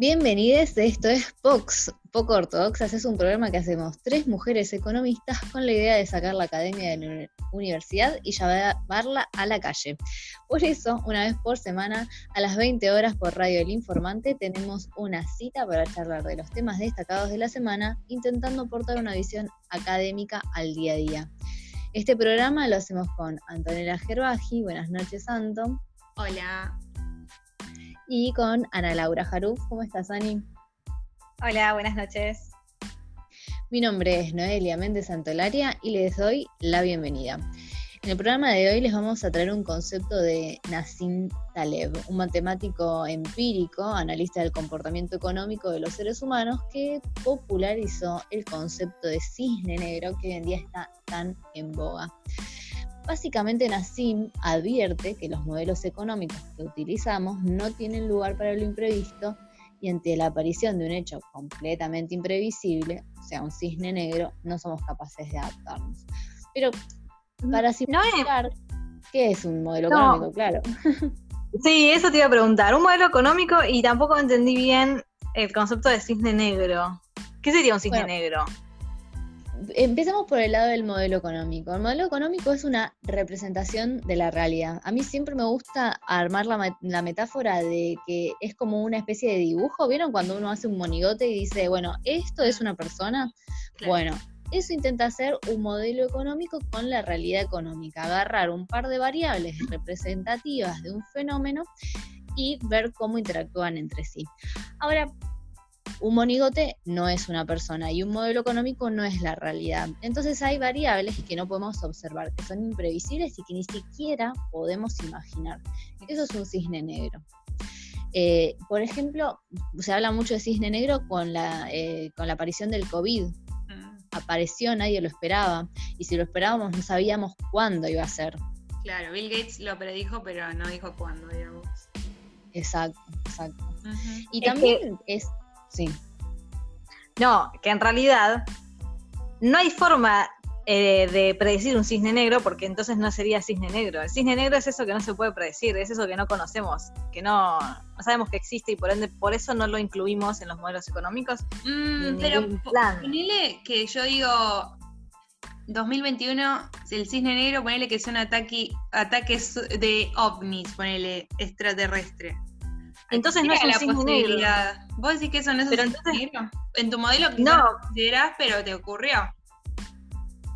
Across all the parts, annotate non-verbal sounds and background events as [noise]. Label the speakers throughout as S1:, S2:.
S1: Bienvenidos, esto es POX, Poco Ortodoxas, es un programa que hacemos tres mujeres economistas con la idea de sacar la academia de la universidad y llevarla a la calle. Por eso, una vez por semana, a las 20 horas por Radio El Informante, tenemos una cita para charlar de los temas destacados de la semana, intentando aportar una visión académica al día a día. Este programa lo hacemos con Antonella Gerbaji, buenas noches Anton.
S2: Hola
S1: y con Ana Laura Jaruf. ¿Cómo estás, Ani?
S2: Hola, buenas noches.
S1: Mi nombre es Noelia Méndez Santolaria y les doy la bienvenida. En el programa de hoy les vamos a traer un concepto de Nassim Taleb, un matemático empírico, analista del comportamiento económico de los seres humanos, que popularizó el concepto de cisne negro que hoy en día está tan en boga. Básicamente Nassim advierte que los modelos económicos que utilizamos no tienen lugar para lo imprevisto y ante la aparición de un hecho completamente imprevisible, o sea, un cisne negro, no somos capaces de adaptarnos. Pero para simplificar, ¿qué es un modelo económico? Claro. [laughs]
S2: Sí, eso te iba a preguntar. Un modelo económico y tampoco entendí bien el concepto de cisne negro. ¿Qué sería un cisne negro?
S1: Empecemos por el lado del modelo económico. El modelo económico es una representación de la realidad. A mí siempre me gusta armar la, metáfora de que es como una especie de dibujo. ¿Vieron cuando uno hace un monigote y dice, bueno, esto es una persona? Bueno, eso intenta hacer un modelo económico con la realidad económica, agarrar un par de variables representativas de un fenómeno y ver cómo interactúan entre sí. Ahora, un monigote no es una persona y un modelo económico no es la realidad. Entonces hay variables que no podemos observar, que son imprevisibles y que ni siquiera podemos imaginar. Eso es un cisne negro. Eh, por ejemplo, se habla mucho de cisne negro con la, eh, con la aparición del COVID. Mm. Apareció, nadie lo esperaba. Y si lo esperábamos, no sabíamos cuándo iba a ser.
S2: Claro, Bill Gates lo predijo, pero no dijo cuándo, digamos.
S1: Exacto, exacto. Y también es Sí.
S2: No, que en realidad no hay forma eh, de predecir un cisne negro porque entonces no sería cisne negro. El cisne negro es eso que no se puede predecir, es eso que no conocemos, que no, sabemos que existe y por ende por eso no lo incluimos en los modelos económicos. Mm, pero ponele que yo digo 2021, el cisne negro, ponele que son ataque, ataques de ovnis, ponele extraterrestre. Entonces no es un cisne negro. Vos decís que eso no es pero un cisne negro. En tu modelo no lo considerás, pero te ocurrió.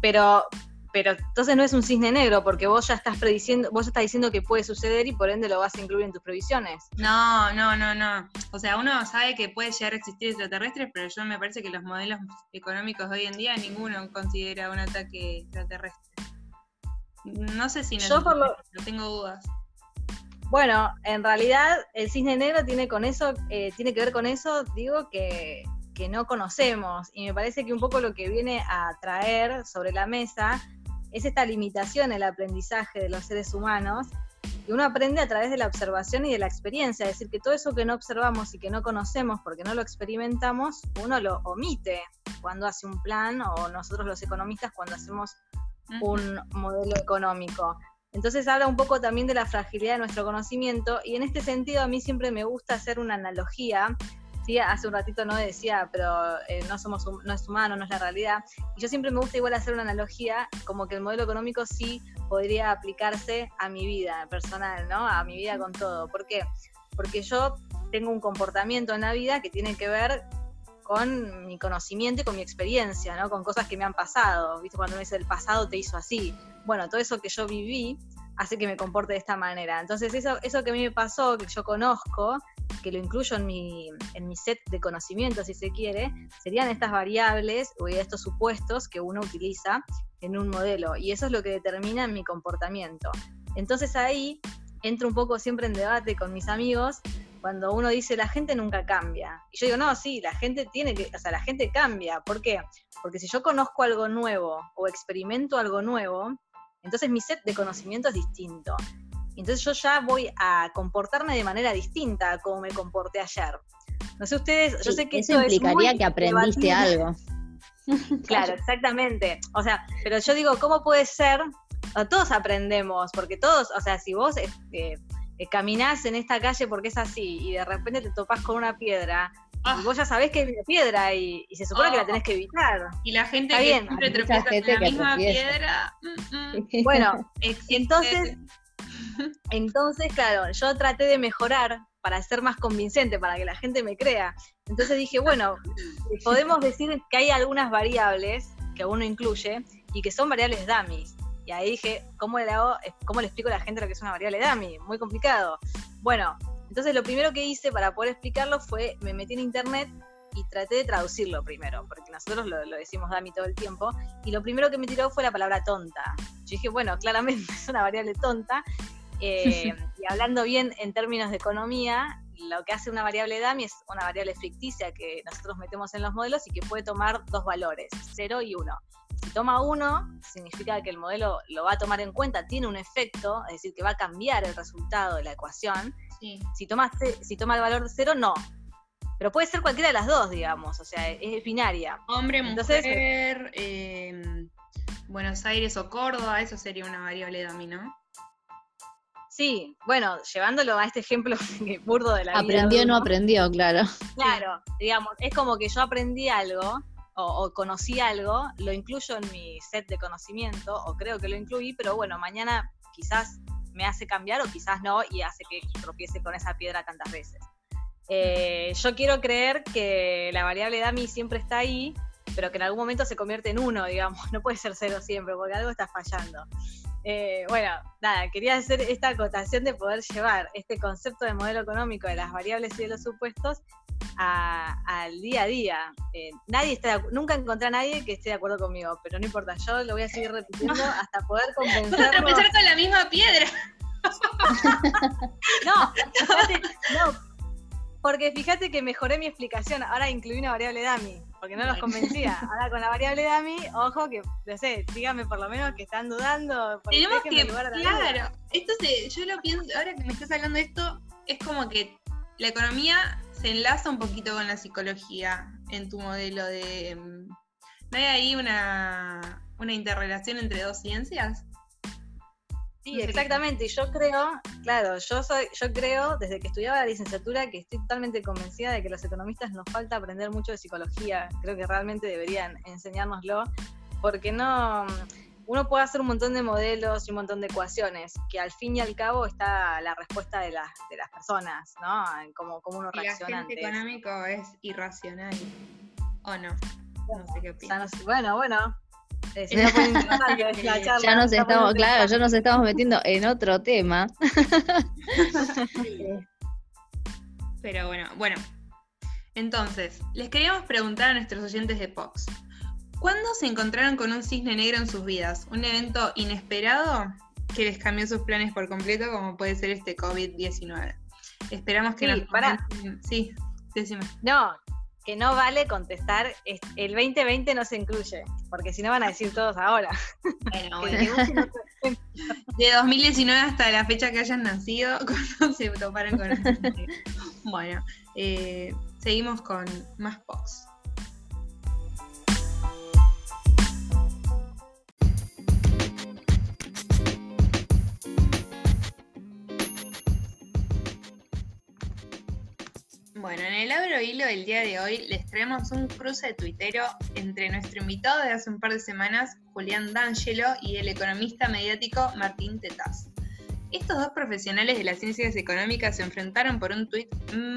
S2: Pero, pero entonces no es un cisne negro, porque vos ya estás prediciendo, vos estás diciendo que puede suceder y por ende lo vas a incluir en tus previsiones. No, no, no, no. O sea, uno sabe que puede llegar a existir extraterrestres, pero yo me parece que los modelos económicos de hoy en día ninguno considera un ataque extraterrestre. No sé si no, yo por lo... no tengo dudas. Bueno, en realidad el cisne negro tiene con eso, eh, tiene que ver con eso, digo, que, no conocemos. Y me parece que un poco lo que viene a traer sobre la mesa es esta limitación en el aprendizaje de los seres humanos, que uno aprende a través de la observación y de la experiencia, es decir, que todo eso que no observamos y que no conocemos porque no lo experimentamos, uno lo omite cuando hace un plan o nosotros los economistas cuando hacemos un modelo económico. Entonces habla un poco también de la fragilidad de nuestro conocimiento y en este sentido a mí siempre me gusta hacer una analogía. ¿sí? Hace un ratito no decía, pero eh, no, somos, no es humano, no es la realidad. Y yo siempre me gusta igual hacer una analogía como que el modelo económico sí podría aplicarse a mi vida personal, ¿no? A mi vida con todo. ¿Por qué? Porque yo tengo un comportamiento en la vida que tiene que ver con mi conocimiento y con mi experiencia, ¿no? Con cosas que me han pasado. ¿Viste? Cuando uno dice el pasado te hizo así bueno, todo eso que yo viví hace que me comporte de esta manera. Entonces, eso, eso que a mí me pasó, que yo conozco, que lo incluyo en mi, en mi set de conocimientos, si se quiere, serían estas variables o estos supuestos que uno utiliza en un modelo. Y eso es lo que determina mi comportamiento. Entonces ahí entro un poco siempre en debate con mis amigos cuando uno dice la gente nunca cambia. Y yo digo, no, sí, la gente tiene que, o sea, la gente cambia. ¿Por qué? Porque si yo conozco algo nuevo o experimento algo nuevo, entonces mi set de conocimiento es distinto. Entonces yo ya voy a comportarme de manera distinta a como me comporté ayer. No sé ustedes, yo sé que
S1: eso implicaría que aprendiste algo. [laughs] [laughs]
S2: Claro, exactamente. O sea, pero yo digo, ¿cómo puede ser? Todos aprendemos, porque todos, o sea, si vos este, eh, caminás en esta calle porque es así y de repente te topás con una piedra y ah. vos ya sabés que es una piedra y, se supone que la tenés que evitar.
S3: Y la gente que siempre tropieza en la misma piedra. Mm,
S2: mm. [laughs] Bueno, [laughs] entonces, [laughs] entonces, claro, yo traté de mejorar para ser más convincente, para que la gente me crea. Entonces dije, bueno, podemos decir que hay algunas variables que uno incluye y que son variables dummies. Y ahí dije, ¿cómo le, hago, ¿cómo le explico a la gente lo que es una variable dummy? Muy complicado. Bueno, entonces lo primero que hice para poder explicarlo fue, me metí en internet y traté de traducirlo primero, porque nosotros lo, decimos dummy todo el tiempo, y lo primero que me tiró fue la palabra tonta. Yo dije, bueno, claramente [laughs] es una variable tonta, eh, [laughs] y hablando bien en términos de economía, lo que hace una variable dummy es una variable ficticia que nosotros metemos en los modelos y que puede tomar dos valores, 0 y 1. Si toma 1, significa que el modelo lo va a tomar en cuenta, tiene un efecto, es decir, que va a cambiar el resultado de la ecuación, si, toma, si toma el valor de cero, no. Pero puede ser cualquiera de las dos, digamos, o sea, es binaria.
S3: Hombre, Entonces, mujer, em, Buenos Aires o Córdoba, eso sería una variable dummy, ¿no?
S2: Sí, bueno, llevándolo a este ejemplo [laughs] burdo de la
S1: Aprendió o no aprendió, claro.
S2: Claro, digamos, es como que yo aprendí algo o, o, conocí algo, lo incluyo en mi set de conocimiento, o creo que lo incluí, pero bueno, mañana quizás me hace cambiar o quizás no y hace que tropiece con esa piedra tantas veces. Eh, yo quiero creer que la variable DAMI siempre está ahí, pero que en algún momento se convierte en uno, digamos, [laughs] no puede ser cero siempre, porque algo está fallando. Eh, bueno, nada, quería hacer esta acotación de poder llevar este concepto de modelo económico de las variables y de los supuestos al día a día. Eh, nadie está nunca encontré a nadie que esté de acuerdo conmigo, pero no importa, yo lo voy a seguir repitiendo [laughs] hasta poder. [laughs]
S3: Vas a con la misma piedra. [laughs]
S2: no, no, porque fíjate que mejoré mi explicación, ahora incluí una variable dummy, porque no los convencía. [laughs] Ahora con la variable dummy, ojo que, no sé, dígame por lo menos que están dudando.
S3: Tenemos que, claro, esto se, yo lo pienso, ahora que me estás hablando de esto, es como que la economía se enlaza un poquito con la psicología en tu modelo de... Mm, ¿No hay ahí una, una interrelación entre dos ciencias?
S2: Sí, exactamente. Y yo creo, claro, yo soy, yo creo desde que estudiaba la licenciatura que estoy totalmente convencida de que los economistas nos falta aprender mucho de psicología. Creo que realmente deberían enseñárnoslo, porque no, uno puede hacer un montón de modelos y un montón de ecuaciones, que al fin y al cabo está la respuesta de las, de las personas, ¿no? En cómo, uno reacciona.
S3: El económico es irracional, ¿o no? No sé qué opinas.
S2: bueno, bueno, [laughs]
S1: ya nos estamos, claro, ya nos estamos metiendo en otro tema. [laughs]
S3: Pero bueno, bueno. Entonces, les queríamos preguntar a nuestros oyentes de Pox. ¿Cuándo se encontraron con un cisne negro en sus vidas? ¿Un evento inesperado que les cambió sus planes por completo, como puede ser este COVID-19? Esperamos que
S2: sí, nos... Para.
S3: Sí, decime.
S2: No, que no vale contestar, el 2020 no se incluye, porque si no van a decir todos ahora.
S3: Bueno, [laughs] bueno. De 2019 hasta la fecha que hayan nacido, [laughs] cuando se toparon con Bueno, eh, seguimos con más POX. Bueno, en el Abro Hilo del día de hoy les traemos un cruce de tuitero entre nuestro invitado de hace un par de semanas, Julián D'Angelo, y el economista mediático Martín Tetaz. Estos dos profesionales de las ciencias económicas se enfrentaron por un tuit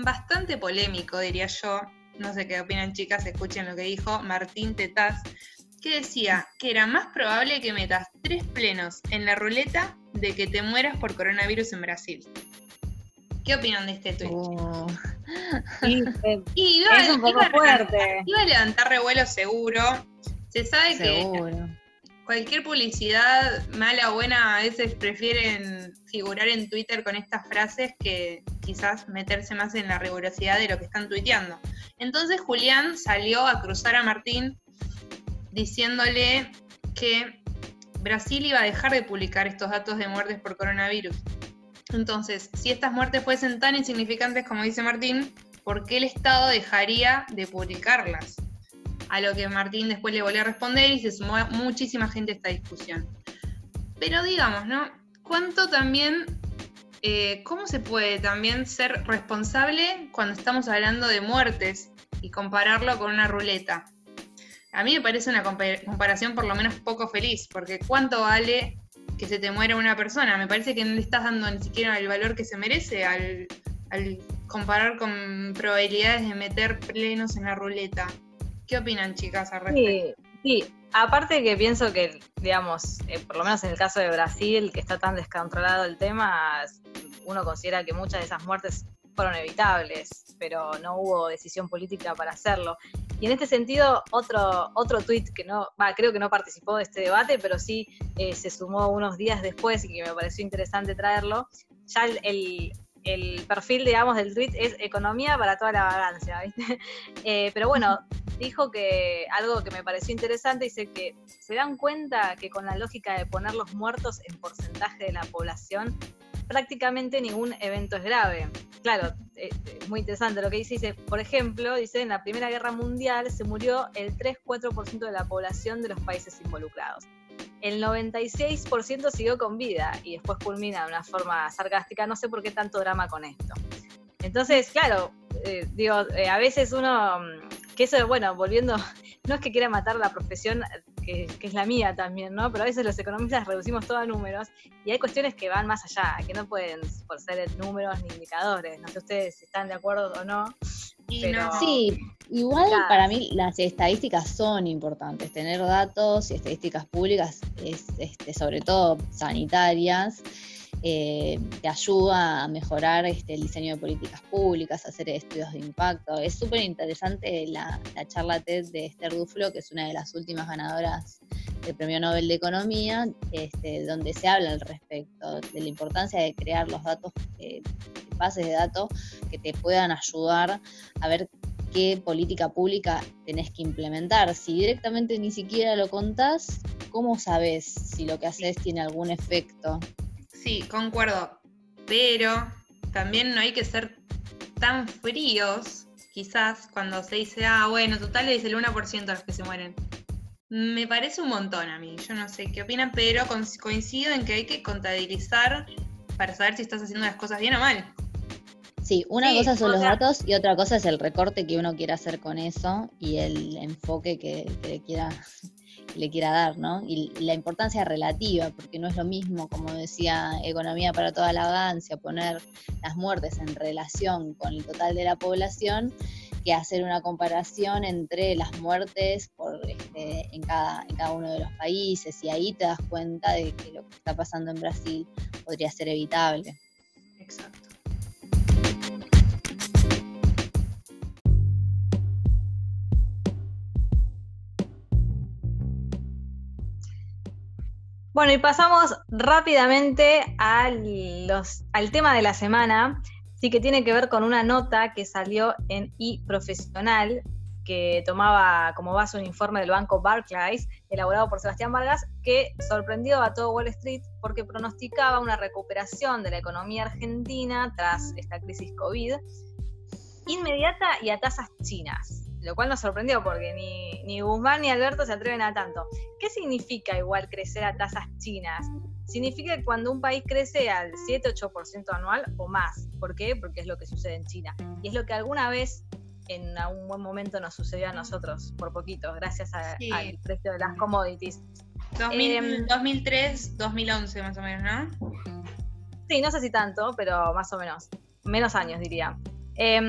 S3: bastante polémico, diría yo. No sé qué opinan chicas, escuchen lo que dijo Martín Tetaz, que decía que era más probable que metas tres plenos en la ruleta de que te mueras por coronavirus en Brasil. ¿Qué opinan de este tweet? [laughs]
S2: Es un poco fuerte.
S3: Iba a levantar revuelo seguro. Se sabe que cualquier publicidad, mala o buena, a veces prefieren figurar en Twitter con estas frases que quizás meterse más en la rigurosidad de lo que están tuiteando. Entonces Julián salió a cruzar a Martín diciéndole que Brasil iba a dejar de publicar estos datos de muertes por coronavirus entonces, si estas muertes fuesen tan insignificantes como dice Martín, ¿por qué el Estado dejaría de publicarlas? A lo que Martín después le volvió a responder y se sumó muchísima gente a esta discusión. Pero digamos, ¿no? ¿Cuánto también eh, ¿cómo se puede también ser responsable cuando estamos hablando de muertes y compararlo con una ruleta? A mí me parece una comparación por lo menos poco feliz, porque ¿cuánto vale que se te muera una persona? Me parece que no le estás dando ni siquiera el valor que se merece al, comparar con probabilidades de meter plenos en la ruleta. ¿Qué opinan, chicas, al respecto?
S2: Sí, sí. aparte que pienso que, digamos, eh, por lo menos en el caso de Brasil, que está tan descontrolado el tema, uno considera que muchas de esas muertes fueron evitables, pero no hubo decisión política para hacerlo. Y en este sentido, otro, otro tuit que no, creo que no participó de este debate, pero sí eh, se sumó unos días después y que me pareció interesante traerlo, ya el, el, perfil, digamos, del tweet es economía para toda la vagancia, ¿viste? [laughs] Eh, pero bueno, dijo que algo que me pareció interesante, dice que se dan cuenta que con la lógica de poner los muertos en porcentaje de la población, prácticamente ningún evento es grave. Claro, eh, muy interesante lo que. Dice, por ejemplo, dice, en la Primera Guerra Mundial se murió el 3-4% de la población de los países involucrados. El 96% siguió con vida y después culmina de una forma sarcástica. No sé por qué tanto drama con esto. Entonces, claro, eh, digo, a veces uno, mm, que eso, bueno, volviendo, [laughs] no es que quiera matar la profesión que, es la mía también, ¿no? Pero a veces los economistas reducimos todo a números y hay cuestiones que van más allá, que no pueden por ser números ni indicadores. No sé ustedes si están de acuerdo o no.
S1: Sí, igual para mí las estadísticas son importantes. Tener datos y estadísticas públicas, es, este, sobre todo sanitarias, eh, te ayuda a mejorar este, el diseño de políticas públicas, hacer estudios de impacto. Es súper interesante la, charla TED de Esther Duflo, que es una de las últimas ganadoras del Premio Nobel de Economía, este, donde se habla al respecto de la importancia de crear los datos, eh, bases de datos que te puedan ayudar a ver qué política pública tenés que implementar. Si directamente ni siquiera lo contás, ¿cómo sabes si lo que haces tiene algún efecto
S3: Sí, concuerdo. Pero también no hay que ser tan fríos, quizás, cuando se dice, ah, bueno, total es el 1% de los que se mueren. Me parece un montón a mí, yo no sé qué opinan, pero coincido en que hay que contabilizar para saber si estás haciendo las cosas bien o mal.
S1: Sí, una cosa son los datos y otra cosa es el recorte que uno quiera hacer con eso y el enfoque que, que quiera le quiera dar, ¿no? Y la importancia relativa, porque no es lo mismo, como decía Economía para toda la vagancia, poner las muertes en relación con el total de la población, que hacer una comparación entre las muertes por, este, en, cada, en cada uno de los países, y ahí te das cuenta de que lo que está pasando en Brasil podría ser evitable. Exacto.
S2: Bueno, y pasamos rápidamente al tema de la semana, sí que tiene que ver con una nota que salió en iProfesional, que tomaba como base un informe del banco Barclays, elaborado por Sebastián Vargas, que sorprendió a todo Wall Street porque pronosticaba una recuperación de la economía argentina tras esta crisis COVID inmediata y a tasas chinas lo cual nos sorprendió porque ni, ni Guzmán ni Alberto se atreven a tanto. ¿Qué significa igual crecer a tasas chinas? Significa que cuando un país crece al 7-8% anual o más. ¿Por qué? Porque es lo que sucede en China. Y es lo que alguna vez en algún buen momento nos sucedió a nosotros, por poquito, gracias al precio de las commodities.
S3: 2003, 2011 em, más o menos, ¿no?
S2: Sí, no sé si tanto, pero más o menos. Menos años, diría. Eh,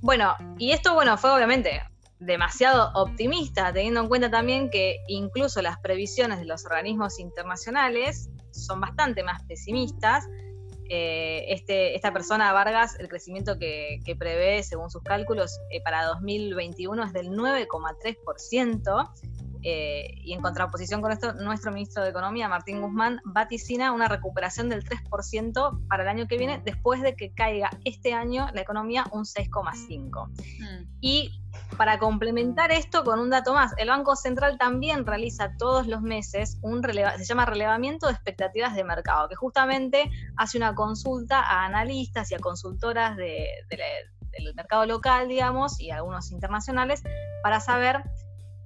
S2: bueno, y esto, bueno, fue obviamente demasiado optimista, teniendo en cuenta también que incluso las previsiones de los organismos internacionales son bastante más pesimistas. Eh, este, esta persona, Vargas, el crecimiento que, prevé, según sus cálculos, eh, para 2021 es del 9,3%. Eh, y en contraposición con esto, nuestro ministro de Economía, Martín Guzmán, vaticina una recuperación del 3% para el año que viene, después de que caiga este año la economía un 6,5%. Mm. Y para complementar esto con un dato más, el Banco Central también realiza todos los meses un se llama relevamiento de expectativas de mercado, que justamente hace una consulta a analistas y a consultoras del mercado local, digamos, y a algunos internacionales, para saber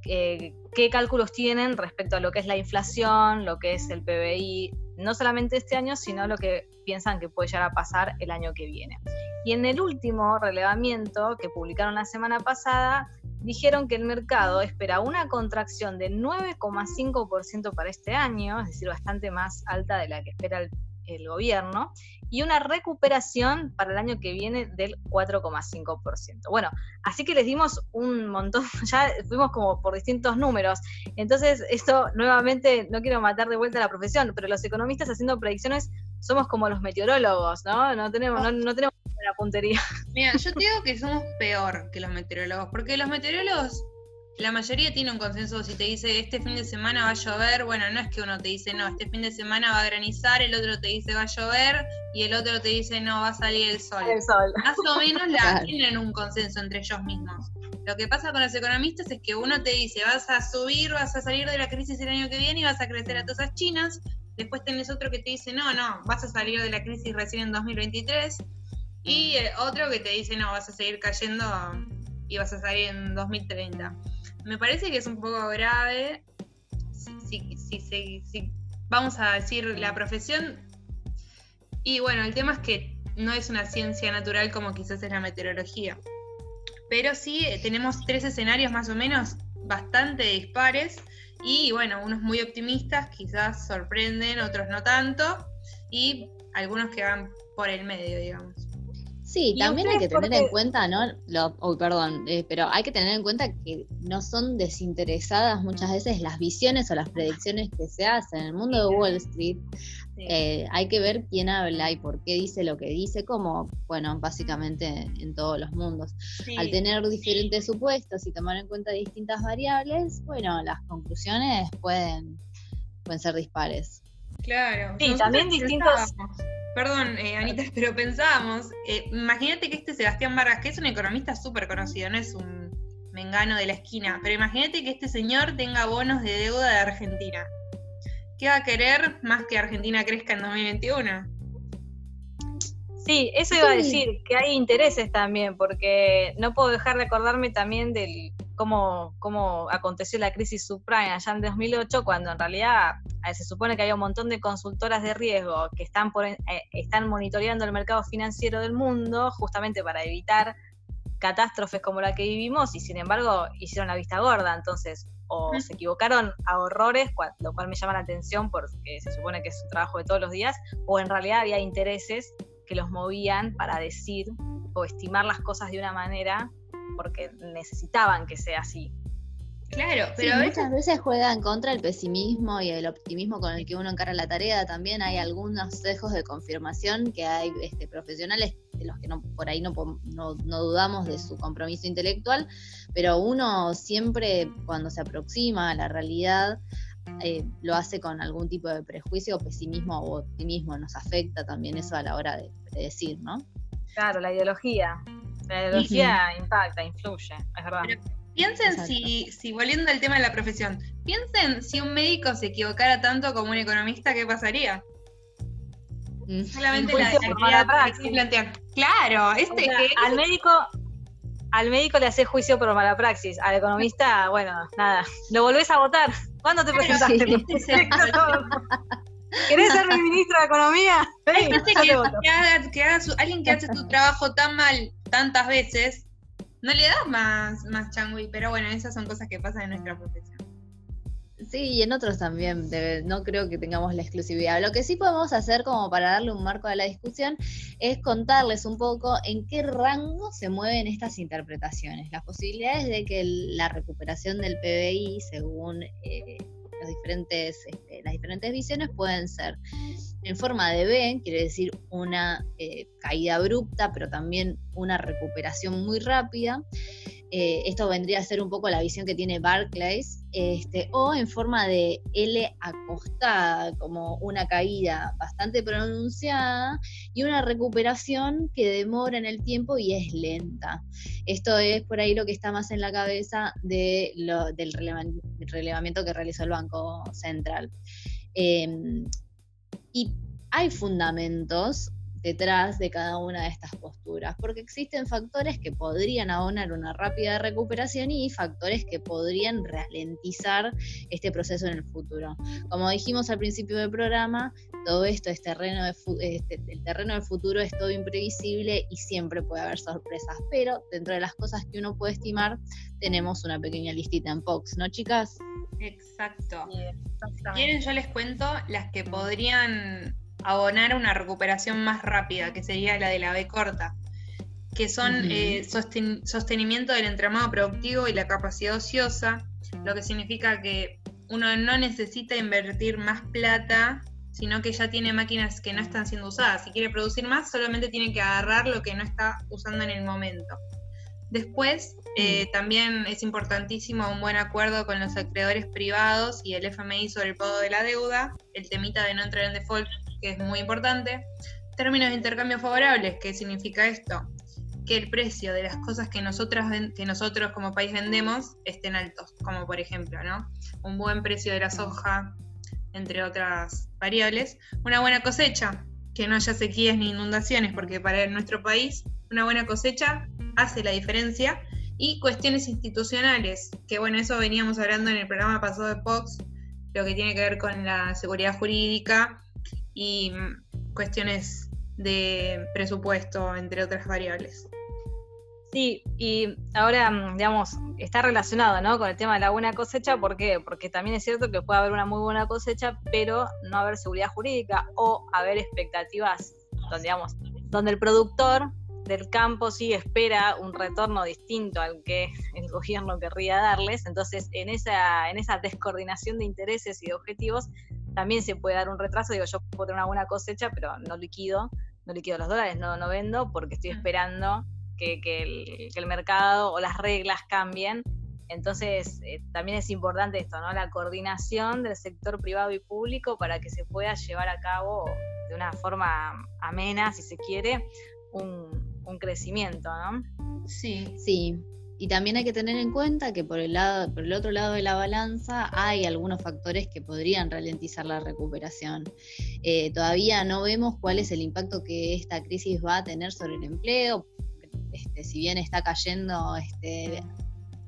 S2: eh, qué cálculos tienen respecto a lo que es la inflación, lo que es el PBI, no solamente este año, sino lo que piensan que puede llegar a pasar el año que viene. Y en el último relevamiento que publicaron la semana pasada, dijeron que el mercado espera una contracción de 9,5% para este año, es decir, bastante más alta de la que espera el gobierno, y una recuperación para el año que viene del 4,5%. Bueno, así que les dimos un montón, [laughs] ya fuimos como por distintos números. Entonces, esto nuevamente, no quiero matar de vuelta la profesión, pero los economistas haciendo predicciones somos como los meteorólogos, ¿no? No tenemos, no, no tenemos la puntería.
S3: Mira, yo digo que somos peor que los meteorólogos, porque los meteorólogos la mayoría tiene un consenso si te dice este fin de semana va a llover, bueno, no es que uno te dice no, este fin de semana va a granizar, el otro te dice va a llover y el otro te dice no, va a salir el sol.
S2: El sol.
S3: Más o menos la, tienen un consenso entre ellos mismos. Lo que pasa con los economistas es que uno te dice vas a subir, vas a salir de la crisis el año que viene y vas a crecer a tasas chinas, después tenés otro que te dice no, no, vas a salir de la crisis recién en 2023 y eh, otro que te dice no, vas a seguir cayendo y vas a salir en 2030 me parece que es un poco grave si, si, vamos a decir la profesión. Y bueno, el tema es que no es una ciencia natural como quizás es la meteorología. Pero sí eh, tenemos tres escenarios más o menos bastante dispares y bueno, unos muy optimistas quizás sorprenden, otros no tanto y algunos que van por el medio, digamos.
S1: Sí, también hay que tener en cuenta, ¿no? Lo, oh, perdón, eh, pero hay que tener en cuenta que no son desinteresadas muchas veces las visiones o las predicciones que se hacen. En el mundo de Wall Street eh, hay que ver quién habla y por qué dice lo que dice, como, bueno, básicamente en todos los mundos. Al tener diferentes supuestos y tomar en cuenta distintas variables, bueno, las conclusiones pueden, pueden ser dispares.
S3: Claro.
S2: Sí, también distintos...
S3: Perdón, eh, Anita, [laughs] pero pensábamos, eh, imagínate que este Sebastián Vargas, que es un economista súper conocido, no es un mengano de la esquina, pero imagínate que este señor tenga bonos de deuda de Argentina. ¿Qué va a querer más que Argentina crezca en 2021?
S2: Sí, eso iba a decir, que hay intereses también, porque no puedo dejar de acordarme también del cómo, cómo aconteció la crisis subprime allá en 2008, cuando en realidad se supone que había un montón de consultoras de riesgo que están, por, eh, están monitoreando el mercado financiero del mundo justamente para evitar catástrofes como la que vivimos y sin embargo hicieron la vista gorda, entonces o se equivocaron a horrores, lo cual me llama la atención porque se supone que es un trabajo de todos los días, o en realidad había intereses que los movían para decir o estimar las cosas de una manera porque necesitaban que sea así.
S1: Claro, pero muchas veces juegan contra el pesimismo y el optimismo con el que uno encara la tarea. También hay algunos sesgos de confirmación que hay este, profesionales de los que no, por ahí no, no, dudamos de su compromiso intelectual, pero uno siempre cuando se aproxima a la realidad eh, lo hace con algún tipo de prejuicio, pesimismo o optimismo. Nos afecta también eso a la hora de, de decir, ¿no?
S2: Claro, la ideología. La ideología impacta, influye, es verdad.
S3: piensen si, si, volviendo al tema de la profesión, piensen si un médico se equivocara tanto como un economista, ¿qué pasaría?
S2: Mm. Solamente la, la plantear.
S3: Claro, este
S2: al médico al médico le hace juicio por mala praxis, al economista, bueno, nada, lo volvés a votar. ¿Cuándo te presentaste? [laughs] ¿Querés ser mi ministro de Economía?
S3: que, alguien que hace tu trabajo tan mal tantas veces, no le das más, más changui, pero bueno, esas son cosas que pasan en nuestra profesión.
S1: Sí, y en otros también, no creo que tengamos la exclusividad. Lo que sí podemos hacer como para darle un marco a la discusión es contarles un poco en qué rango se mueven estas interpretaciones. Las posibilidades de que la recuperación del PBI, según eh, diferentes, este, las diferentes visiones pueden ser en forma de B, quiere decir una eh, caída abrupta, pero también una recuperación muy rápida. Eh, esto vendría a ser un poco la visión que tiene Barclays, este, o en forma de L acostada, como una caída bastante pronunciada y una recuperación que demora en el tiempo y es lenta. Esto es por ahí lo que está más en la cabeza de del relevamiento que realizó el Banco Central. Em, y hay fundamentos detrás de cada una de estas posturas, porque existen factores que podrían abonar una rápida recuperación y factores que podrían ralentizar este proceso en el futuro. Como dijimos al principio del programa, todo esto es terreno de, este, el terreno del futuro es todo imprevisible y siempre puede haber sorpresas, pero dentro de las cosas que uno puede estimar, tenemos una pequeña listita en POX, ¿no, chicas?
S3: Exacto. Si quieren, yo les cuento las que podrían abonar una recuperación más rápida, que sería la de la B corta, que son eh, sostenimiento del entramado productivo y la capacidad ociosa, lo que significa que uno no necesita invertir más plata, sino que ya tiene máquinas que no están siendo usadas. Si quiere producir más, solamente tiene que agarrar lo que no está usando en el momento. Después, eh, también es importantísimo un buen acuerdo con los acreedores privados y el FMI sobre el pago de la deuda, el temita de no entrar en default que es muy importante. Términos de intercambio favorables, ¿qué significa esto? Que el precio de las cosas que, nosotras, que nosotros como país vendemos estén altos, como por ejemplo, ¿no? Un buen precio de la soja, entre otras variables. Una buena cosecha, que no haya sequías ni inundaciones, porque para nuestro país una buena cosecha hace la diferencia. Y cuestiones institucionales, que bueno, eso veníamos hablando en el programa pasado de POX, lo que tiene que ver con la seguridad jurídica y cuestiones de presupuesto, entre otras variables.
S2: Sí, y ahora, mm, digamos, está relacionado ¿no? con el tema de la buena cosecha, ¿por qué? Porque también es cierto que puede haber una muy buena cosecha, pero no haber seguridad jurídica o haber expectativas donde, digamos, donde el productor del campo sí espera un retorno distinto al que el gobierno querría darles. Entonces, en esa, en esa descoordinación de intereses y de objetivos, también se puede dar un retraso. Digo, yo puedo tener una buena cosecha, pero no liquido, no liquido los dólares, no, no vendo porque estoy esperando que, el, mercado o las reglas cambien. Entonces, eh, también es importante esto, ¿no? La coordinación del sector privado y público para que se pueda llevar a cabo de una forma amena, si se quiere, un, un crecimiento, ¿no?
S1: Sí. Sí, y también hay que tener en cuenta que por el, lado, por el otro lado de la balanza hay algunos factores que podrían ralentizar la recuperación. Eh, todavía no vemos cuál es el impacto que esta crisis va a tener sobre el empleo. Este, si bien está cayendo este,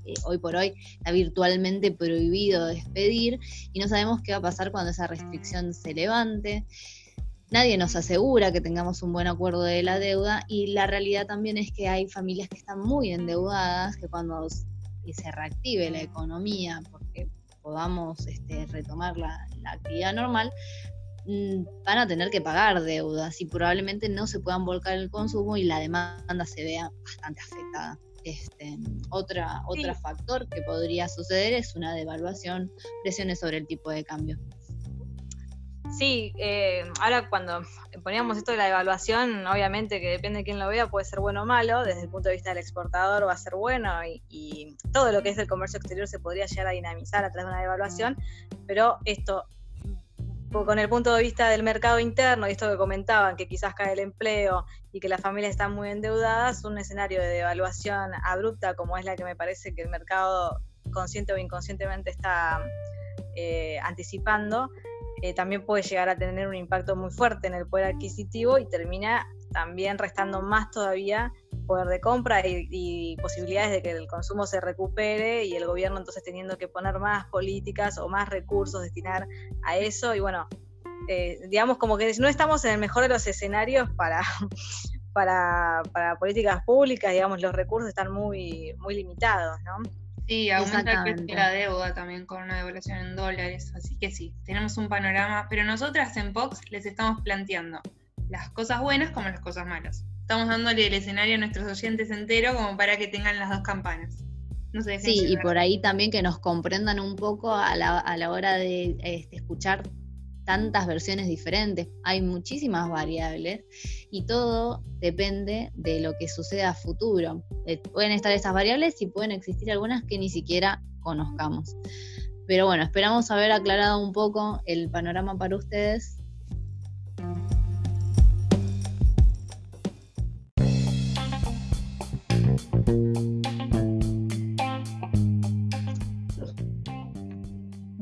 S1: eh, hoy por hoy está virtualmente prohibido despedir y no sabemos qué va a pasar cuando esa restricción se levante. Nadie nos asegura que tengamos un buen acuerdo de la deuda y la realidad también es que hay familias que están muy endeudadas, que cuando se reactive la economía, porque podamos este, retomar la, actividad normal, mm, van a tener que pagar deudas y probablemente no se puedan volcar el consumo y la demanda se vea bastante afectada. Este, otra, otro factor que podría suceder es una devaluación, presiones sobre el tipo de cambio.
S2: Sí, eh, ahora cuando poníamos esto de la evaluación, obviamente que depende de quién lo vea, puede ser bueno o malo, desde el punto de vista del exportador va a ser bueno y, todo lo que es el comercio exterior se podría llegar a dinamizar a través de una devaluación, pero esto con el punto de vista del mercado interno y esto que comentaban, que quizás cae el empleo y que las familias están muy endeudadas, un escenario de devaluación abrupta como es la que me parece que el mercado consciente o inconscientemente está eh, anticipando, eh, también puede llegar a tener un impacto muy fuerte en el poder adquisitivo y termina también restando más todavía poder de compra y, posibilidades de que el consumo se recupere y el gobierno entonces teniendo que poner más políticas o más recursos destinar a eso y bueno, eh, digamos como que no estamos en el mejor de los escenarios para, [laughs] para, para políticas públicas, digamos, los recursos están muy, muy limitados, ¿no?
S3: Sí, aumenta el precio de la deuda también con una devaluación en dólares, así que sí, tenemos un panorama, pero nosotras en Pox les estamos planteando las cosas buenas como las cosas malas. Estamos dándole el escenario a nuestros oyentes entero como para que tengan las dos campanas.
S1: No sé, sí, y por ahí también que nos comprendan un poco a la, a la hora de este, escuchar tantas versiones diferentes, hay muchísimas variables y todo depende de lo que suceda a futuro. Eh, pueden estar esas variables y pueden existir algunas que ni siquiera conozcamos. Pero bueno, esperamos haber aclarado un poco el panorama para ustedes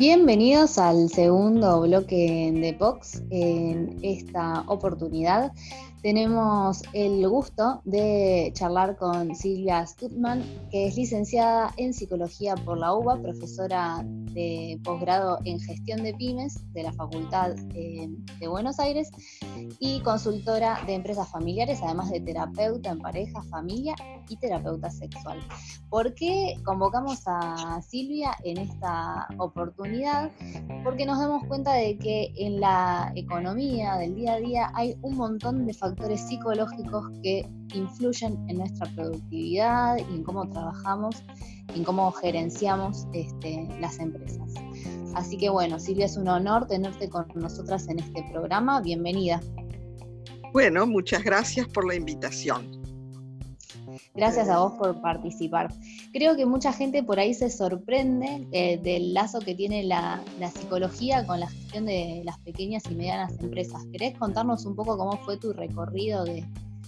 S1: Bienvenidos al segundo bloque de Vox. En esta oportunidad tenemos el gusto de charlar con Silvia Stutman, que es licenciada en psicología por la UBA, profesora de posgrado en gestión de pymes de la Facultad eh, de Buenos Aires y consultora de empresas familiares, además de terapeuta en pareja, familia y terapeuta sexual. ¿Por qué convocamos a Silvia en esta oportunidad? Porque nos damos cuenta de que en la economía del día a día hay un montón de factores factores psicológicos que influyen en nuestra productividad y en cómo trabajamos en cómo gerenciamos este, las empresas. Así que bueno, Silvia, es un honor tenerte con nosotras en este programa. Bienvenida.
S4: Bueno, muchas gracias por la invitación.
S1: Gracias a vos por participar. Creo que mucha gente por ahí se sorprende eh, del lazo que tiene la, psicología con la gestión de las pequeñas y medianas empresas. ¿Querés contarnos un poco cómo fue tu recorrido de,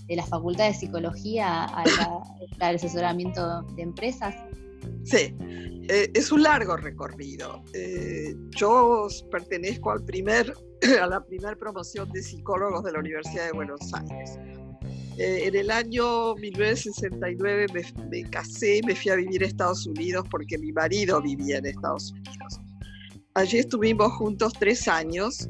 S1: la Facultad de Psicología al asesoramiento de empresas?
S4: Sí, eh, es un largo recorrido. Eh, yo pertenezco al primer, [clears throat] a la primera promoción de psicólogos de la Universidad de Buenos Aires. Eh, en el año 1969 me, casé y me fui a vivir a Estados Unidos porque mi marido vivía en Estados Unidos. Allí estuvimos juntos tres años.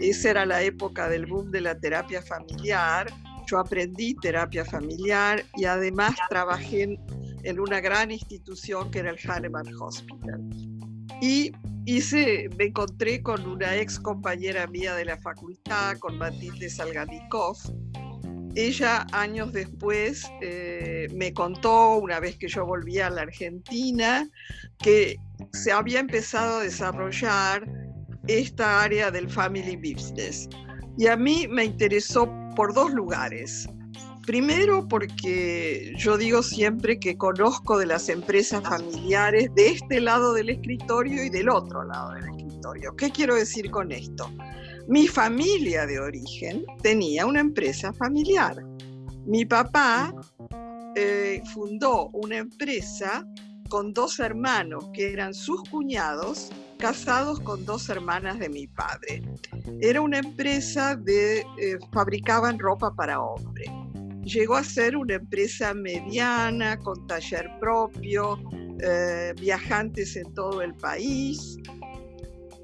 S4: Esa era la época del boom de la terapia familiar. Yo aprendí terapia familiar y además trabajé en, en una gran institución que era el Hahnemann Hospital. Y hice, me encontré con una ex compañera mía de la facultad, con Matilde Salganikov, ella años después eh, me contó, una vez que yo volví a la Argentina, que se había empezado a desarrollar esta área del family business. Y a mí me interesó por dos lugares. Primero porque yo digo siempre que conozco de las empresas familiares de este lado del escritorio y del otro lado del escritorio. ¿Qué quiero decir con esto? Mi familia de origen tenía una empresa familiar. Mi papá eh, fundó una empresa con dos hermanos que eran sus cuñados, casados con dos hermanas de mi padre. Era una empresa de, eh, fabricaban ropa para hombre. Llegó a ser una empresa mediana, con taller propio, eh, viajantes en todo el país.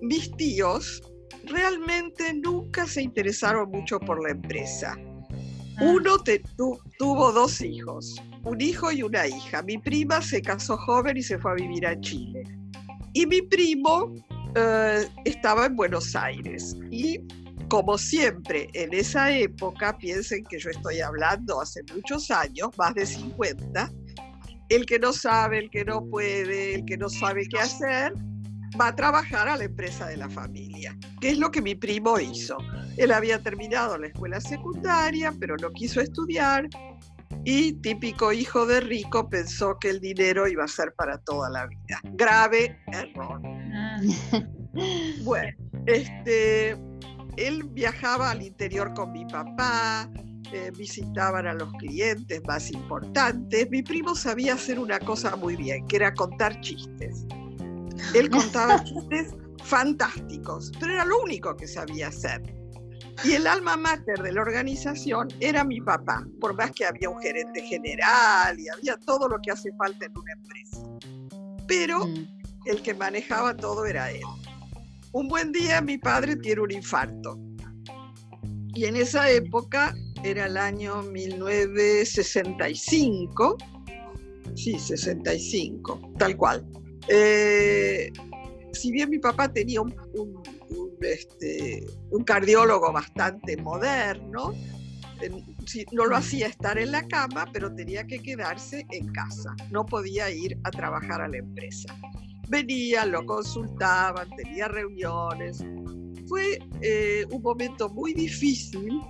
S4: Mis tíos realmente nunca se interesaron mucho por la empresa. Ah. Uno tuvo dos hijos, un hijo y una hija. Mi prima se casó joven y se fue a vivir a Chile. Y mi primo eh, estaba en Buenos Aires. Y como siempre, en esa época, piensen que yo estoy hablando hace muchos años, más de 50, el que no sabe, el que no puede, el que no sabe qué hacer, va a trabajar a la empresa de la familia, que es lo que mi primo hizo. Él había terminado la escuela secundaria, pero no quiso estudiar y típico hijo de rico pensó que el dinero iba a ser para toda la vida. Grave error. Ah. Bueno, este, él viajaba al interior con mi papá, eh, visitaban a los clientes más importantes. Mi primo sabía hacer una cosa muy bien, que era contar chistes. Él contaba chistes fantásticos, pero era lo único que sabía hacer. Y el alma mater de la organización era mi papá, por más que había un gerente general y había todo lo que hace falta en una empresa. Pero mm. el que manejaba todo era él. Un buen día mi padre tiene un infarto. Y en esa época, era el año 1965, sí, 65, tal cual. Eh, si bien mi papá tenía este, un, cardiólogo bastante moderno, no lo hacía estar en la cama, pero tenía que quedarse en casa, no podía ir a trabajar a la empresa. Venía, lo consultaban, tenía reuniones. Fue eh, un momento muy difícil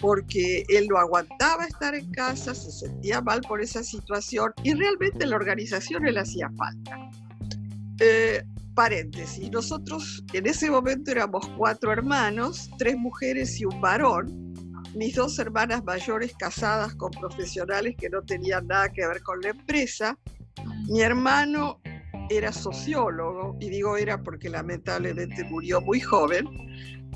S4: porque él no aguantaba estar en casa, se sentía mal por esa situación y realmente la organización le hacía falta. Eh, paréntesis, nosotros en ese momento éramos cuatro hermanos, tres mujeres y un varón, mis dos hermanas mayores casadas con profesionales que no tenían nada que ver con la empresa, mi hermano era sociólogo, y digo era porque lamentablemente murió muy joven,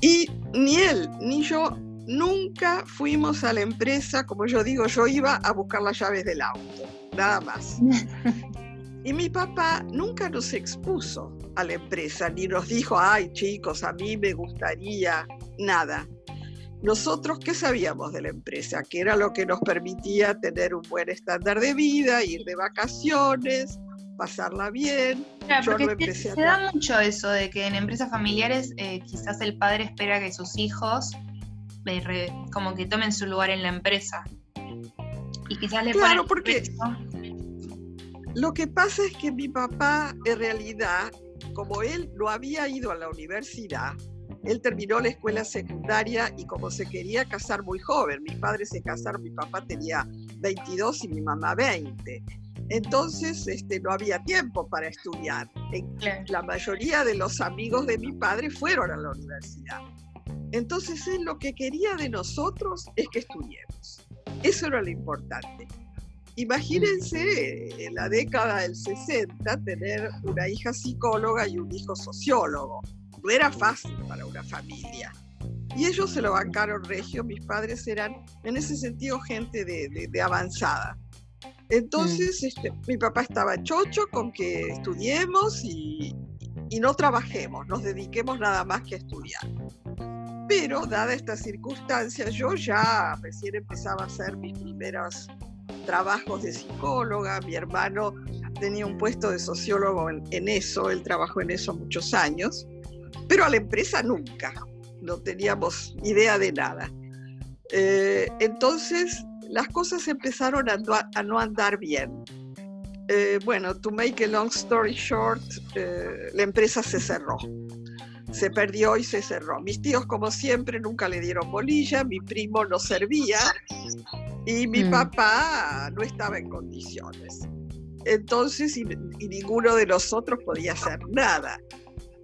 S4: y ni él ni yo nunca fuimos a la empresa, como yo digo, yo iba a buscar las llaves del auto, nada más. [laughs] Y mi papá nunca nos expuso a la empresa, ni nos dijo, ay chicos, a mí me gustaría, nada. Nosotros, ¿qué sabíamos de la empresa? Que era lo que nos permitía tener un buen estándar de vida, ir de vacaciones, pasarla bien.
S3: Claro, porque se, da mucho eso de que en empresas familiares eh, quizás el padre espera que sus hijos eh, como que tomen su lugar en la empresa. Y quizás le
S4: Claro, porque lo que pasa es que mi papá en realidad, como él no había ido a la universidad, él terminó la escuela secundaria y como se quería casar muy joven, mis padres se casaron, mi papá tenía 22 y mi mamá 20 entonces este, no había tiempo para estudiar. La mayoría de los amigos de mi padre fueron a la universidad. Entonces él lo que quería de nosotros es que estudiemos. Eso era lo importante. Imagínense en la década del 60 tener una hija psicóloga y un hijo sociólogo. No era fácil para una familia. Y ellos se lo bancaron regio, mis padres eran en ese sentido gente de avanzada. Entonces, mm. este, mi papá estaba chocho con que estudiemos y, no trabajemos, nos dediquemos nada más que a estudiar. Pero, dada esta circunstancia, yo ya recién empezaba a hacer mis primeros trabajos de psicóloga, mi hermano tenía un puesto de sociólogo en, eso, él trabajó en eso muchos años, pero a la empresa nunca, no teníamos idea de nada. Eh, entonces, las cosas empezaron a, no andar bien. Eh, bueno, to make a long story short, eh, la empresa se cerró. Se perdió y se cerró. Mis tíos, como siempre, nunca le dieron bolilla, mi primo no servía y mi mm. papá no estaba en condiciones. Entonces, y, y ninguno de nosotros podía hacer nada.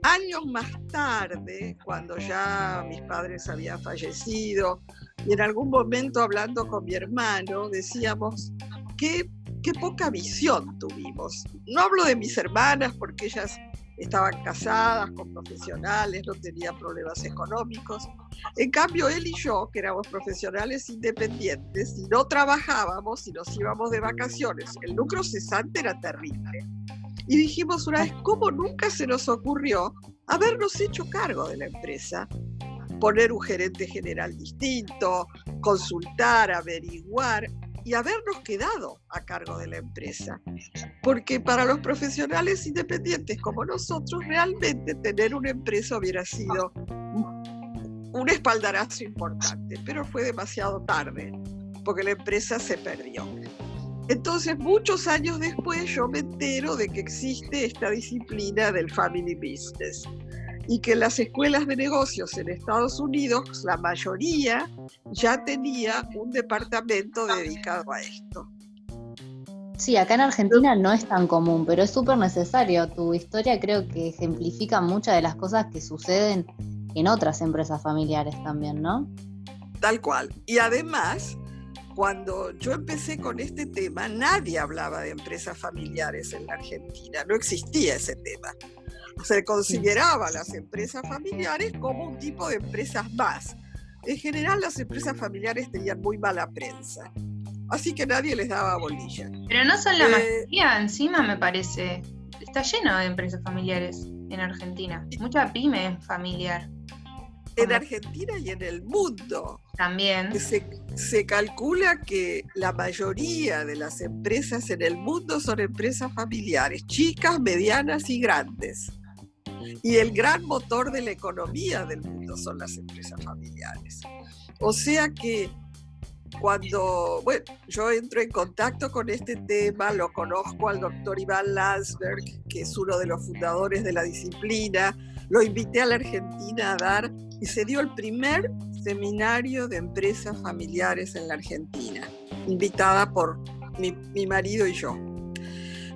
S4: Años más tarde, cuando ya mis padres habían fallecido, y en algún momento hablando con mi hermano decíamos, qué, qué poca visión tuvimos. No hablo de mis hermanas porque ellas estaban casadas con profesionales, no tenían problemas económicos. En cambio, él y yo, que éramos profesionales independientes, y no trabajábamos y nos íbamos de vacaciones, el lucro cesante era terrible. Y dijimos una vez, ¿cómo nunca se nos ocurrió habernos hecho cargo de la empresa poner un gerente general distinto, consultar, averiguar y habernos quedado a cargo de la empresa. Porque para los profesionales independientes como nosotros, realmente tener una empresa hubiera sido un espaldarazo importante, pero fue demasiado tarde, porque la empresa se perdió. Entonces, muchos años después, yo me entero de que existe esta disciplina del family business y que las escuelas de negocios en Estados Unidos, la mayoría ya tenía un departamento dedicado a esto.
S1: Sí, acá en Argentina no es tan común, pero es súper necesario. Tu historia creo que ejemplifica muchas de las cosas que suceden en otras empresas familiares también, ¿no?
S4: Tal cual. Y además, cuando yo empecé con este tema, nadie hablaba de empresas familiares en la Argentina, no existía ese tema se consideraba las empresas familiares como un tipo de empresas más. En general las empresas familiares tenían muy mala prensa, así que nadie les daba bolilla.
S3: Pero no son la eh, mayoría, encima me parece. Está lleno de empresas familiares en Argentina, mucha pyme familiar.
S4: En Argentina y en el mundo.
S3: También.
S4: Se, se, calcula que la mayoría de las empresas en el mundo son empresas familiares, chicas, medianas y grandes. Y el gran motor de la economía del mundo son las empresas familiares. O sea que cuando, bueno, yo entro en contacto con este tema, lo conozco al doctor Iván Landsberg, que es uno de los fundadores de la disciplina, lo invité a la Argentina a dar y se dio el primer seminario de empresas familiares en la Argentina, invitada por mi, mi marido y yo.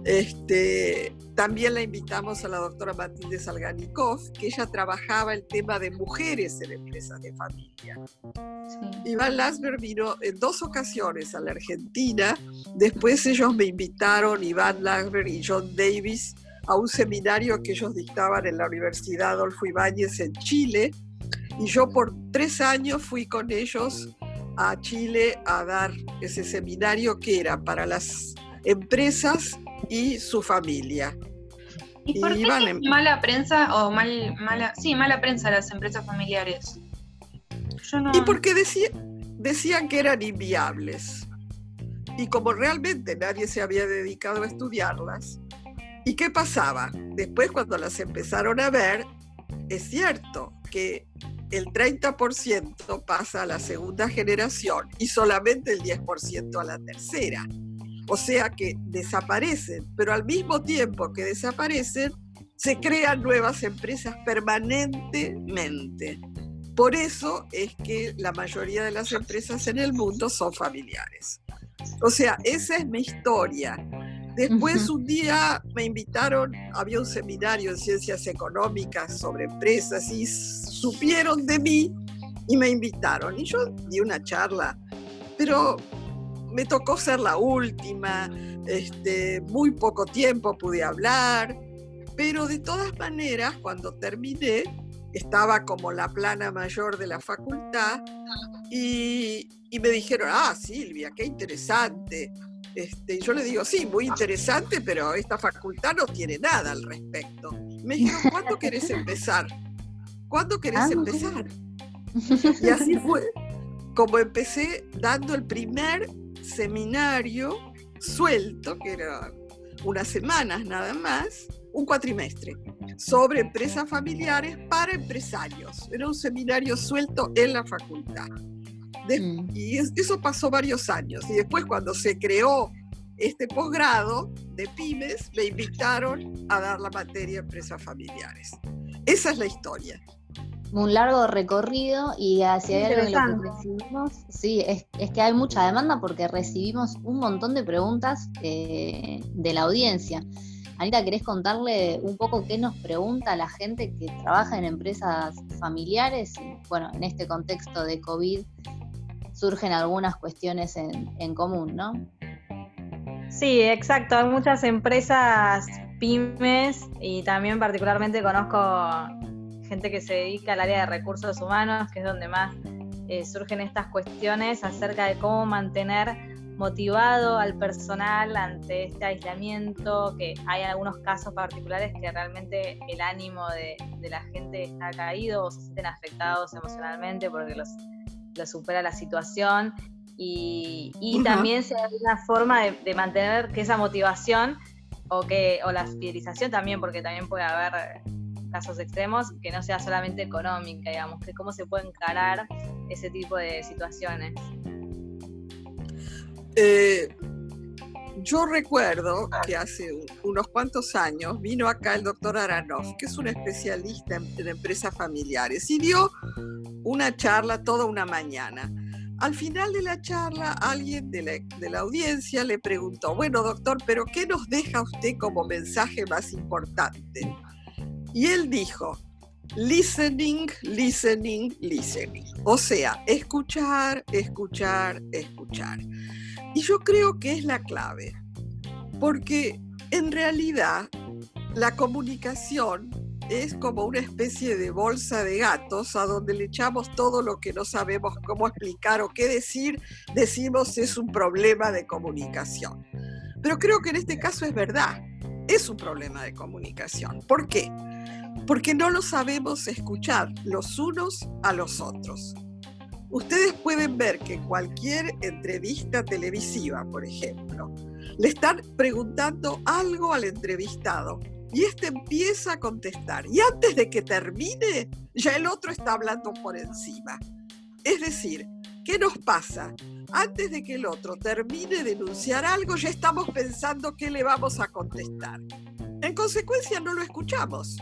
S4: Este, también la invitamos a la doctora Matilde Salganikov, que ella trabajaba el tema de mujeres en empresas de familia. Iván Lasberg vino en dos ocasiones a la Argentina. Después ellos me invitaron, Iván Lasberg y John Davis, a un seminario que ellos dictaban en la Universidad Adolfo Ibáñez en Chile. Y yo por tres años fui con ellos a Chile a dar ese seminario que era para las empresas y su familia.
S3: ¿Y, por qué mala prensa o mal, mala, sí, mala prensa las empresas familiares?
S4: Y porque decían que eran inviables. Y como realmente nadie se había dedicado a estudiarlas, ¿y qué pasaba? Después cuando las empezaron a ver, es cierto que el 30% pasa a la segunda generación y solamente el 10% a la tercera. O sea que desaparecen, pero al mismo tiempo que desaparecen, se crean nuevas empresas permanentemente. Por eso es que la mayoría de las empresas en el mundo son familiares. O sea, esa es mi historia. Después un día me invitaron, había un seminario en ciencias económicas sobre empresas y supieron de mí y me invitaron. Y yo di una charla, pero me tocó ser la última, este, muy poco tiempo pude hablar, pero de todas maneras, cuando terminé, estaba como la plana mayor de la facultad y, y me dijeron, ah, Silvia, qué interesante este, yo le digo, sí, muy interesante, pero esta facultad no tiene nada al respecto. Me dijeron, ¿cuándo querés empezar? ¿Cuándo querés ah, empezar? Y así fue como empecé dando el primer seminario suelto, que era unas semanas nada más, un cuatrimestre, sobre empresas familiares para empresarios. Era un seminario suelto en la facultad. Mm. Y eso pasó varios años. Y después cuando se creó este posgrado de pymes, me invitaron a dar la materia empresas familiares. Esa es la historia.
S1: Un largo recorrido y hacia lo que recibimos, sí, es, que hay mucha demanda porque recibimos un montón de preguntas eh, de la audiencia. Anita, ¿querés contarle un poco qué nos pregunta la gente que trabaja en empresas familiares? Bueno, en este contexto de COVID, surgen algunas cuestiones en, común, ¿no?
S2: Sí, exacto. Hay muchas empresas pymes y también particularmente conozco gente que se dedica al área de recursos humanos, que es donde más eh, surgen estas cuestiones acerca de cómo mantener motivado al personal ante este aislamiento, que hay algunos casos particulares que realmente el ánimo de, de la gente está caído o se sienten afectados emocionalmente porque los lo supera la situación. Y, también sea una forma de, mantener que esa motivación o que o la fidelización también, porque también puede haber casos extremos, que no sea solamente económica, digamos, que cómo se puede encarar ese tipo de situaciones.
S4: Eh, yo recuerdo que hace unos cuantos años vino acá el doctor Aranov, que es un especialista en, empresas familiares, y dio una charla toda una mañana. Al final de la charla, alguien de la, de la, audiencia le preguntó, bueno, doctor, pero ¿qué nos deja usted como mensaje más importante? Y él dijo, listening, listening, listening. O sea, escuchar, escuchar, escuchar. Y yo creo que es la clave, porque en realidad la comunicación es como una especie de bolsa de gatos a donde le echamos todo lo que no sabemos cómo explicar o qué decir, decimos es un problema de comunicación. Pero creo que en este caso es verdad, es un problema de comunicación. ¿Por qué? Porque no lo sabemos escuchar los unos a los otros. Ustedes pueden ver que cualquier entrevista televisiva, por ejemplo, le están preguntando algo al entrevistado y este empieza a contestar. Y antes de que termine, ya el otro está hablando por encima. Es decir, ¿qué nos pasa? Antes de que el otro termine de enunciar algo, ya estamos pensando qué le vamos a contestar. En consecuencia, no lo escuchamos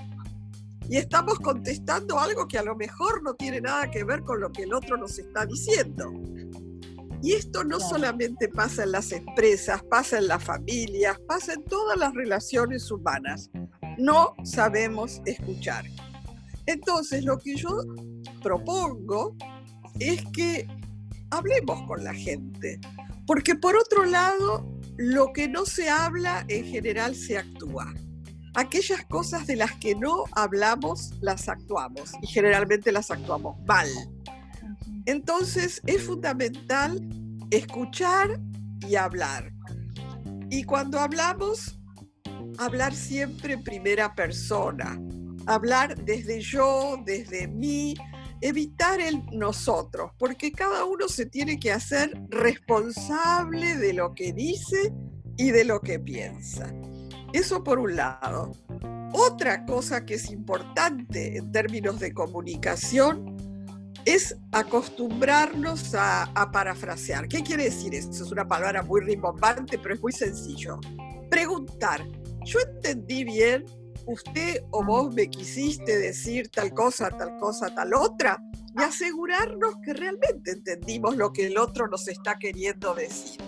S4: y estamos contestando algo que a lo mejor no tiene nada que ver con lo que el otro nos está diciendo. Y esto no solamente pasa en las empresas, pasa en las familias, pasa en todas las relaciones humanas. No sabemos escuchar. Entonces, lo que yo propongo es que hablemos con la gente, porque por otro lado, lo que no se habla en general se actúa. aquellas cosas de las que no hablamos, las actuamos y generalmente las actuamos mal. Entonces es fundamental escuchar y hablar. Y cuando hablamos, hablar siempre en primera persona, hablar desde yo, desde mí, evitar el nosotros, porque cada uno se tiene que hacer responsable de lo que dice y de lo que piensa. Eso por un lado. Otra cosa que es importante en términos de comunicación es acostumbrarnos a, parafrasear. ¿Qué quiere decir eso? Es una palabra muy rimbombante, pero es muy sencillo. Preguntar, ¿yo entendí bien? ¿Usted o vos me quisiste decir tal cosa, tal cosa, tal otra? Y asegurarnos que realmente entendimos lo que el otro nos está queriendo decir.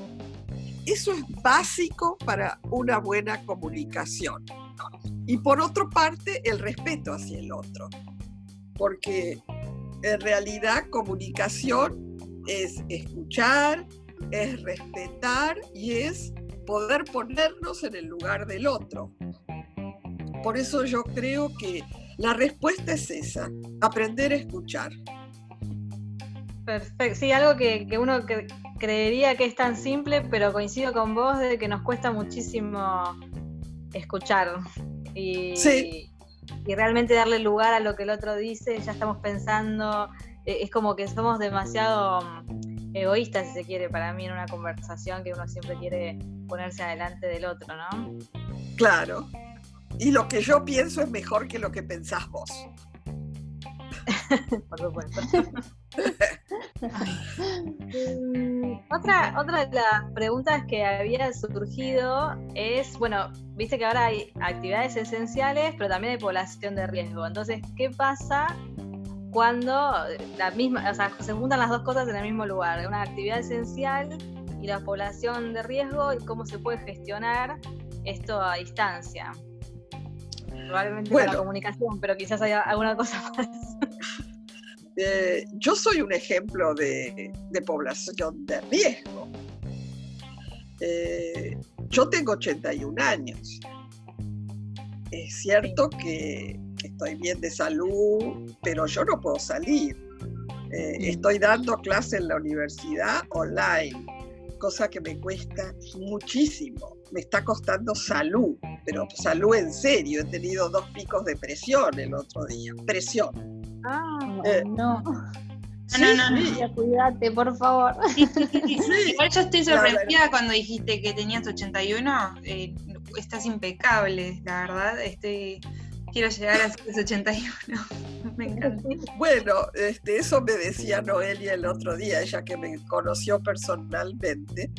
S4: Eso es básico para una buena comunicación. Y por otra parte, el respeto hacia el otro. Porque en realidad comunicación es escuchar, es respetar y es poder ponernos en el lugar del otro. Por eso yo creo que la respuesta es esa, aprender a escuchar.
S2: Perfecto, sí, algo que, uno creería que es tan simple, pero coincido con vos de que nos cuesta muchísimo escuchar. Y,
S4: sí
S2: y realmente darle lugar a lo que el otro dice, ya estamos pensando, eh, es como que somos demasiado mm, egoístas, si se quiere, para mí en una conversación que uno siempre quiere ponerse adelante del otro, ¿no?
S4: Claro. Y lo que yo pienso es mejor que lo que pensás vos. [laughs]
S2: Por supuesto. [laughs] Otra, otra de las preguntas que había surgido es, bueno, viste que ahora hay actividades esenciales, pero también hay población de riesgo. Entonces, ¿qué pasa cuando la misma, o sea, se juntan las dos cosas en el mismo lugar? Una actividad esencial y la población de riesgo y cómo se puede gestionar esto a distancia. Probablemente con la comunicación, pero quizás haya alguna cosa [laughs] más.
S4: Eh, yo soy un ejemplo de, población de riesgo. Eh, yo tengo 81 años. Es cierto que estoy bien de salud, pero yo no puedo salir. Eh, estoy dando clase en la universidad online, cosa que me cuesta muchísimo. Me está costando salud, pero salud en serio. He tenido dos picos de presión el otro día. Presión
S1: Ah, eh, no. No, no, no, cuídate, por favor.
S3: Igual yo estoy sorprendida cuando dijiste que tenías 81. Eh, estás impecable, la verdad. Estoy, quiero llegar a esos 81. [laughs] me encanta.
S4: Bueno, este, eso me decía Noelia el otro día, ella que me conoció personalmente.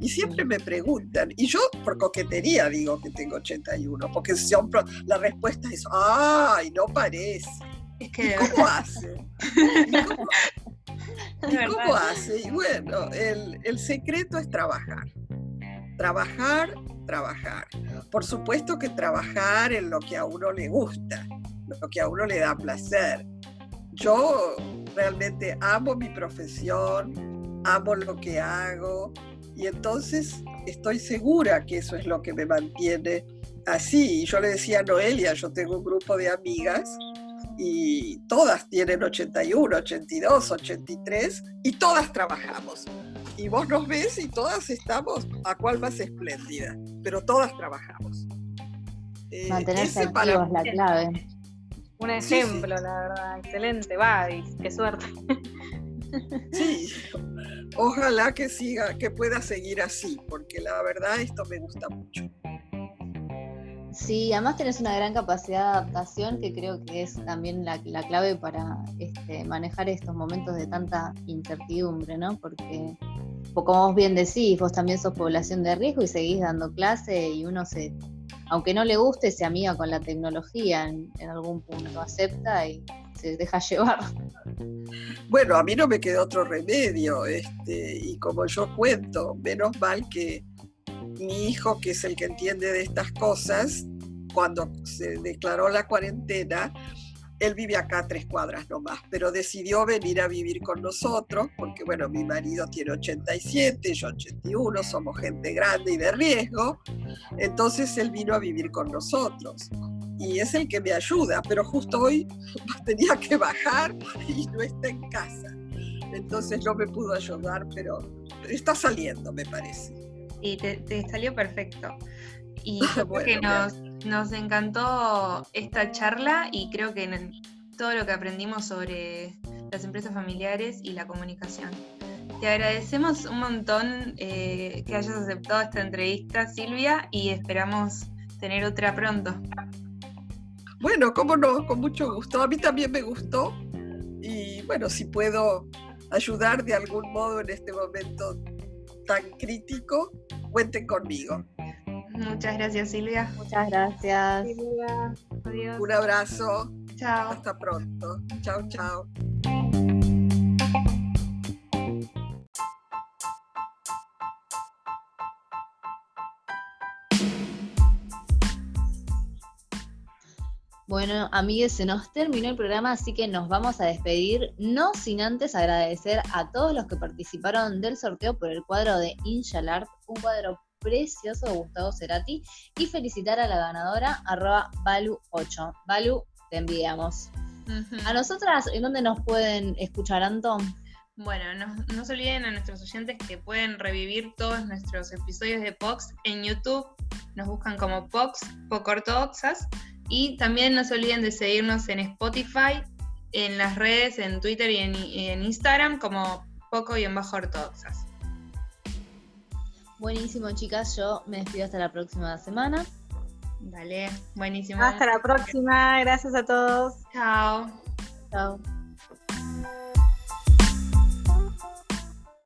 S4: Y siempre me preguntan, y yo por coquetería digo que tengo 81, porque siempre la respuesta es, ¡ay, no parece! [laughs] ¿Y cómo hace? ¿Y cómo, hace? Y bueno, el, secreto es trabajar. Trabajar, trabajar. Por supuesto que trabajar en lo que a uno le gusta, lo que a uno le da placer. Yo realmente amo mi profesión, amo lo que hago y entonces estoy segura que eso es lo que me mantiene así. Y yo le decía a Noelia, yo tengo un grupo de amigas y todas tienen 81, 82, 83 y todas trabajamos. Y vos nos ves y todas estamos a cuál más espléndida, pero todas trabajamos.
S1: Eh, Mantenerse activos es la clave.
S2: Un ejemplo, la verdad, excelente, va, qué suerte. [laughs]
S4: Sí, ojalá que siga, que pueda seguir así, porque la verdad esto me gusta mucho.
S1: Sí, además tenés una gran capacidad de adaptación que creo que es también la, clave para este, manejar estos momentos de tanta incertidumbre, ¿no? Porque, como vos bien decís, vos también sos población de riesgo y seguís dando clase y uno se, aunque no le guste, se amiga con la tecnología en, algún punto, acepta y se deja [laughs] llevar.
S4: Bueno, a mí no me quedó otro remedio, este, y como yo cuento, menos mal que mi hijo, que es el que entiende de estas cosas, cuando se declaró la cuarentena, él vive acá tres cuadras nomás, pero decidió venir a vivir con nosotros, porque bueno, mi marido tiene 87, yo 81, somos gente grande y de riesgo, entonces él vino a vivir con nosotros. Y es el que me ayuda, pero justo hoy [laughs] tenía que bajar y no está en casa. Entonces no me pudo ayudar, pero está saliendo, me parece.
S3: Y te, salió perfecto. Y [laughs] que nos, nos encantó esta charla y creo que todo lo que aprendimos sobre las empresas familiares y la comunicación. Te agradecemos un montón eh, que hayas aceptado esta entrevista, Silvia, y esperamos tener otra pronto.
S4: Bueno, cómo no, con mucho gusto. A mí también me gustó. Y bueno, si puedo ayudar de algún modo en este momento tan crítico, cuenten conmigo.
S3: Muchas gracias, Silvia.
S1: Muchas gracias.
S2: Silvia.
S4: Adiós. Un abrazo.
S3: Chao.
S4: Hasta pronto. Chao, chao.
S1: Bueno, amigues, se nos terminó el programa, así que nos vamos a despedir, no sin antes agradecer a todos los que participaron del sorteo por el cuadro de Inshalart, un cuadro precioso de Gustavo Cerati, y felicitar a la ganadora, arroba Balu8. Balu, te enviamos. A nosotras, ¿en dónde nos pueden escuchar, Anton?
S3: Bueno, no, no, se olviden a nuestros oyentes que pueden revivir todos nuestros episodios de POX en YouTube. Nos buscan como POX, Poco Ortodoxas. Y también no se olviden de seguirnos en Spotify, en las redes, en Twitter y en, Instagram como poco y en bajo ortodoxas.
S1: Buenísimo, chicas. Yo me despido hasta la próxima semana.
S3: Dale, buenísimo.
S2: Hasta la próxima. Gracias a todos.
S3: Chao.
S1: Chao.